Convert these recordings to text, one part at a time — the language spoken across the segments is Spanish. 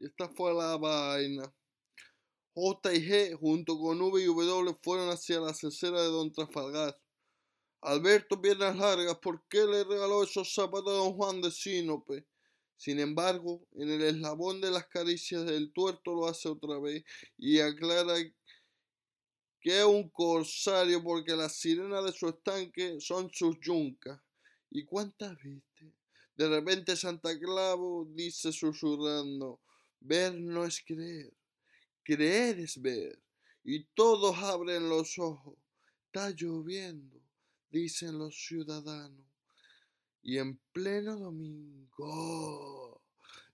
Esta fue la vaina. J y G junto con V y W fueron hacia la cesera de Don Trafalgar. Alberto Piernas Largas, ¿por qué le regaló esos zapatos a don Juan de Sinope? Sin embargo, en el eslabón de las caricias del tuerto lo hace otra vez y aclara que es un corsario porque las sirenas de su estanque son sus yuncas. ¿Y cuántas viste? De repente Santa Clavo dice susurrando, ver no es creer, creer es ver. Y todos abren los ojos. Está lloviendo, dicen los ciudadanos. Y en pleno domingo.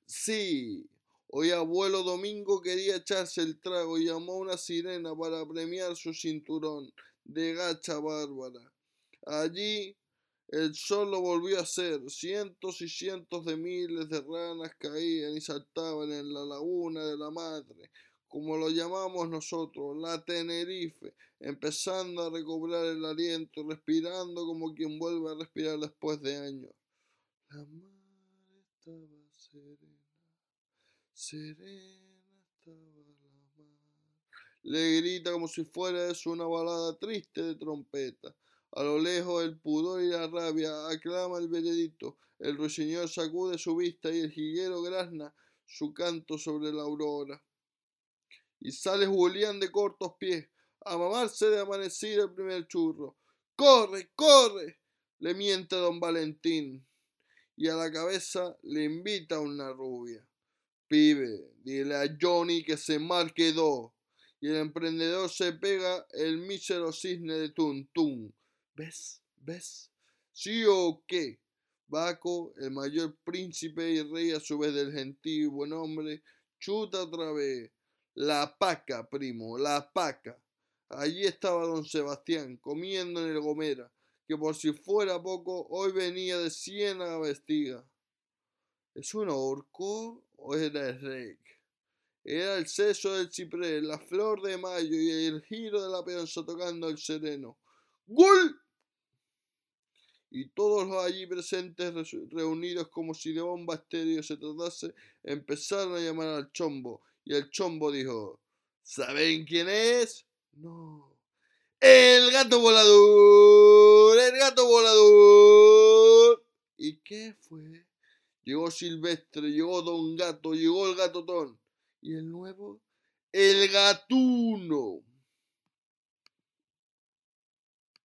Sí, hoy abuelo Domingo quería echarse el trago y llamó a una sirena para premiar su cinturón de gacha bárbara. Allí el sol lo volvió a hacer. Cientos y cientos de miles de ranas caían y saltaban en la laguna de la madre, como lo llamamos nosotros, la Tenerife, empezando a recobrar el aliento, respirando como quien vuelve a respirar después de años. La mar estaba serena, serena estaba la mar. Le grita como si fuera eso una balada triste de trompeta. A lo lejos el pudor y la rabia aclama el veredicto. El ruiseñor sacude su vista y el jiguero grazna su canto sobre la aurora. Y sale Julián de cortos pies a mamarse de amanecida el primer churro. ¡Corre, corre! le miente don Valentín. Y a la cabeza le invita una rubia. Pibe, dile a Johnny que se marque dos. Y el emprendedor se pega el mísero cisne de Tuntún. ¿Ves? ¿Ves? ¿Sí o qué? Baco, el mayor príncipe y rey a su vez del gentil y buen hombre, chuta otra vez. La paca, primo, la paca. Allí estaba don Sebastián, comiendo en el Gomera, que por si fuera poco, hoy venía de Siena vestida. ¿Es un orco o era el rey? Era el seso del ciprés, la flor de mayo y el giro de la peonza tocando el sereno. ¡Gol! Y todos los allí presentes reunidos como si de bomba estéreo se tratase, empezaron a llamar al chombo, y el chombo dijo, ¿saben quién es? No. El gato volador, el gato volador. ¿Y qué fue? Llegó Silvestre, llegó Don Gato, llegó el gatotón. ¿Y el nuevo? El gatuno.